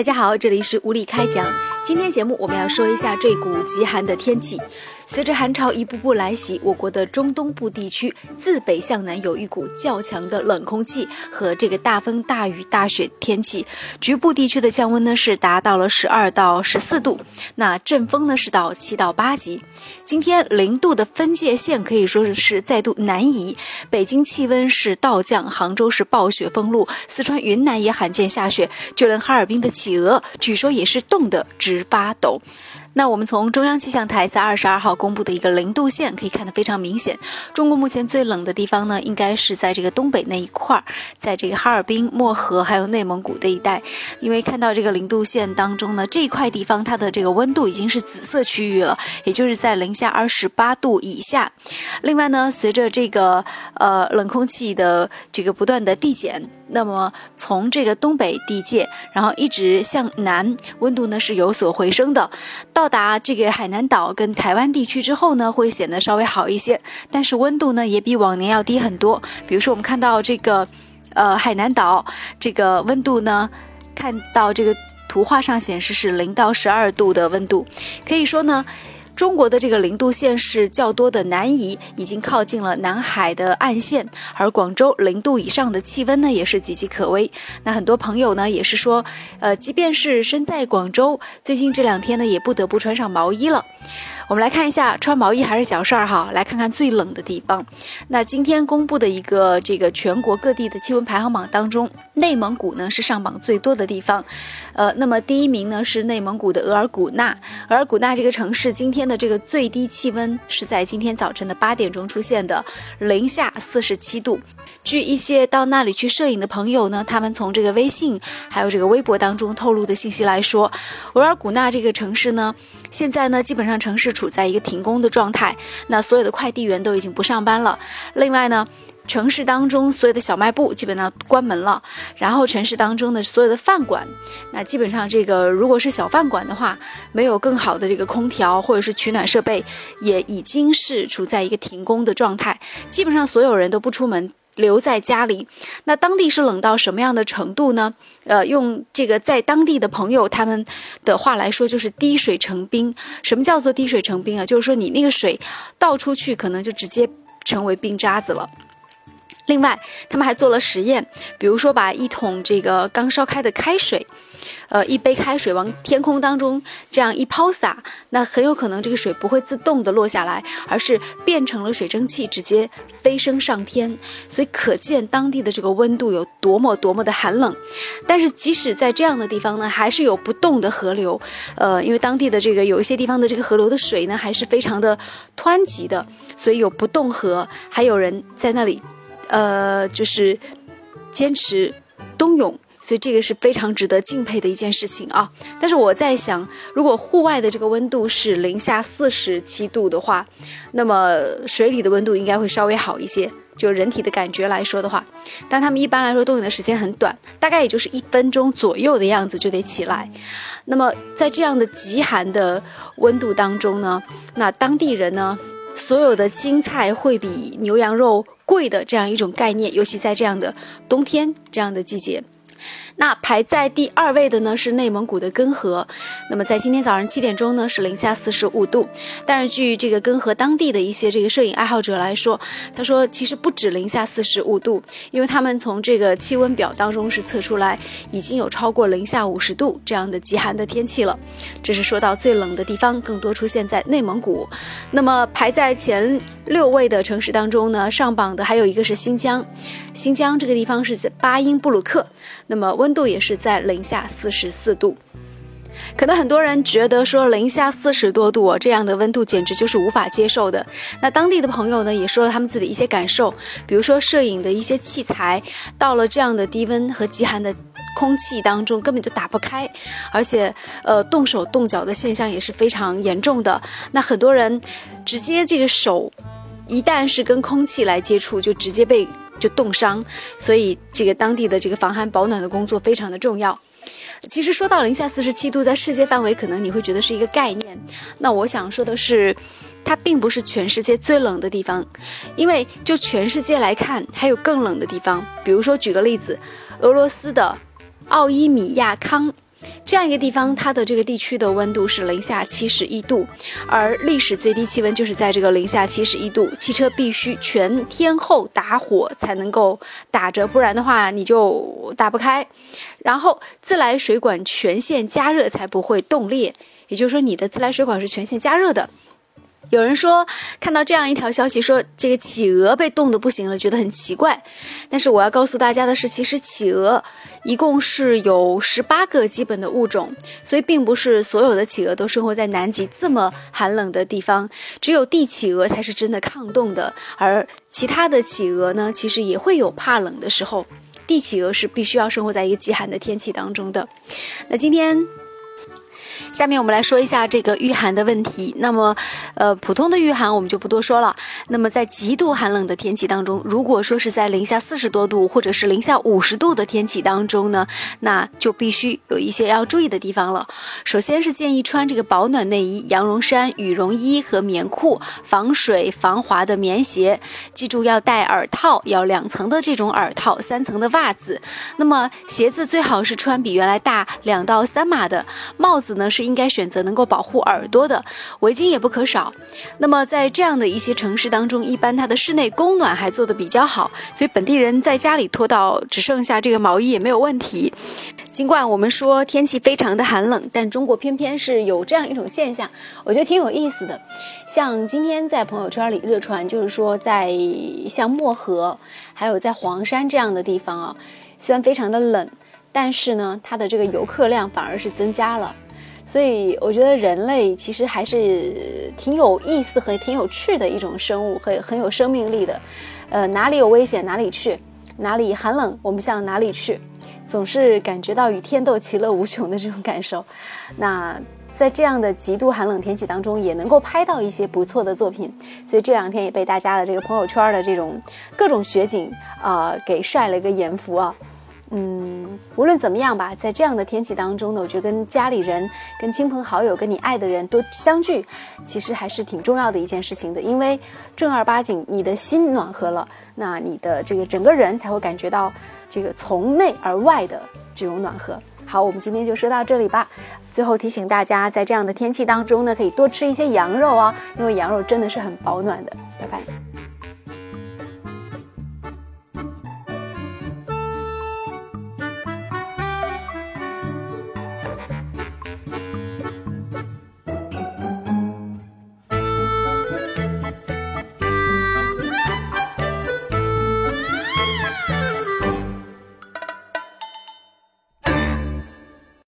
大家好，这里是无理开讲。今天节目我们要说一下这股极寒的天气。随着寒潮一步步来袭，我国的中东部地区自北向南有一股较强的冷空气和这个大风、大雨、大雪天气，局部地区的降温呢是达到了十二到十四度，那阵风呢是到七到八级。今天零度的分界线可以说是是再度南移，北京气温是倒降，杭州是暴雪封路，四川、云南也罕见下雪，就连哈尔滨的企鹅据说也是冻得直发抖。那我们从中央气象台在二十二号公布的一个零度线可以看得非常明显，中国目前最冷的地方呢，应该是在这个东北那一块儿，在这个哈尔滨、漠河还有内蒙古的一带，因为看到这个零度线当中呢，这一块地方它的这个温度已经是紫色区域了，也就是在零下二十八度以下。另外呢，随着这个呃冷空气的这个不断的递减，那么从这个东北地界，然后一直向南，温度呢是有所回升的。到达这个海南岛跟台湾地区之后呢，会显得稍微好一些，但是温度呢也比往年要低很多。比如说我们看到这个，呃，海南岛这个温度呢，看到这个图画上显示是零到十二度的温度，可以说呢。中国的这个零度线是较多的南移，已经靠近了南海的岸线，而广州零度以上的气温呢，也是岌岌可危。那很多朋友呢，也是说，呃，即便是身在广州，最近这两天呢，也不得不穿上毛衣了。我们来看一下，穿毛衣还是小事儿哈。来看看最冷的地方。那今天公布的一个这个全国各地的气温排行榜当中，内蒙古呢是上榜最多的地方。呃，那么第一名呢是内蒙古的额尔古纳。额尔古纳这个城市今天的这个最低气温是在今天早晨的八点钟出现的，零下四十七度。据一些到那里去摄影的朋友呢，他们从这个微信还有这个微博当中透露的信息来说，额尔古纳这个城市呢，现在呢基本上城市。处在一个停工的状态，那所有的快递员都已经不上班了。另外呢，城市当中所有的小卖部基本上关门了，然后城市当中的所有的饭馆，那基本上这个如果是小饭馆的话，没有更好的这个空调或者是取暖设备，也已经是处在一个停工的状态。基本上所有人都不出门。留在家里，那当地是冷到什么样的程度呢？呃，用这个在当地的朋友他们的话来说，就是滴水成冰。什么叫做滴水成冰啊？就是说你那个水倒出去，可能就直接成为冰渣子了。另外，他们还做了实验，比如说把一桶这个刚烧开的开水。呃，一杯开水往天空当中这样一抛洒，那很有可能这个水不会自动的落下来，而是变成了水蒸气，直接飞升上天。所以可见当地的这个温度有多么多么的寒冷。但是即使在这样的地方呢，还是有不动的河流。呃，因为当地的这个有一些地方的这个河流的水呢，还是非常的湍急的，所以有不动河，还有人在那里，呃，就是坚持冬泳。所以这个是非常值得敬佩的一件事情啊！但是我在想，如果户外的这个温度是零下四十七度的话，那么水里的温度应该会稍微好一些。就人体的感觉来说的话，但他们一般来说冬泳的时间很短，大概也就是一分钟左右的样子就得起来。那么在这样的极寒的温度当中呢，那当地人呢，所有的青菜会比牛羊肉贵的这样一种概念，尤其在这样的冬天这样的季节。那排在第二位的呢是内蒙古的根河，那么在今天早上七点钟呢是零下四十五度，但是据这个根河当地的一些这个摄影爱好者来说，他说其实不止零下四十五度，因为他们从这个气温表当中是测出来已经有超过零下五十度这样的极寒的天气了。这是说到最冷的地方，更多出现在内蒙古。那么排在前六位的城市当中呢，上榜的还有一个是新疆，新疆这个地方是在巴音布鲁克。那么温度也是在零下四十四度，可能很多人觉得说零下四十多度这样的温度简直就是无法接受的。那当地的朋友呢也说了他们自己的一些感受，比如说摄影的一些器材到了这样的低温和极寒的空气当中根本就打不开，而且呃冻手冻脚的现象也是非常严重的。那很多人直接这个手一旦是跟空气来接触，就直接被。就冻伤，所以这个当地的这个防寒保暖的工作非常的重要。其实说到零下四十七度，在世界范围可能你会觉得是一个概念。那我想说的是，它并不是全世界最冷的地方，因为就全世界来看，还有更冷的地方。比如说，举个例子，俄罗斯的奥伊米亚康。这样一个地方，它的这个地区的温度是零下七十一度，而历史最低气温就是在这个零下七十一度，汽车必须全天候打火才能够打着，不然的话你就打不开。然后自来水管全线加热才不会冻裂，也就是说你的自来水管是全线加热的。有人说看到这样一条消息，说这个企鹅被冻得不行了，觉得很奇怪。但是我要告诉大家的是，其实企鹅一共是有十八个基本的物种，所以并不是所有的企鹅都生活在南极这么寒冷的地方。只有帝企鹅才是真的抗冻的，而其他的企鹅呢，其实也会有怕冷的时候。帝企鹅是必须要生活在一个极寒的天气当中的。那今天。下面我们来说一下这个御寒的问题。那么，呃，普通的御寒我们就不多说了。那么，在极度寒冷的天气当中，如果说是在零下四十多度或者是零下五十度的天气当中呢，那就必须有一些要注意的地方了。首先是建议穿这个保暖内衣、羊绒衫、羽绒衣和棉裤，防水防滑的棉鞋。记住要戴耳套，要两层的这种耳套，三层的袜子。那么鞋子最好是穿比原来大两到三码的。帽子呢是。应该选择能够保护耳朵的围巾也不可少。那么在这样的一些城市当中，一般它的室内供暖还做得比较好，所以本地人在家里脱到只剩下这个毛衣也没有问题。尽管我们说天气非常的寒冷，但中国偏偏是有这样一种现象，我觉得挺有意思的。像今天在朋友圈里热传，就是说在像漠河，还有在黄山这样的地方啊，虽然非常的冷，但是呢，它的这个游客量反而是增加了。所以我觉得人类其实还是挺有意思和挺有趣的一种生物，很很有生命力的。呃，哪里有危险哪里去，哪里寒冷我们向哪里去，总是感觉到与天斗其乐无穷的这种感受。那在这样的极度寒冷天气当中，也能够拍到一些不错的作品。所以这两天也被大家的这个朋友圈的这种各种雪景啊给晒了一个眼福啊。嗯，无论怎么样吧，在这样的天气当中呢，我觉得跟家里人、跟亲朋好友、跟你爱的人都相聚，其实还是挺重要的一件事情的。因为正儿八经你的心暖和了，那你的这个整个人才会感觉到这个从内而外的这种暖和。好，我们今天就说到这里吧。最后提醒大家，在这样的天气当中呢，可以多吃一些羊肉哦，因为羊肉真的是很保暖的。拜拜。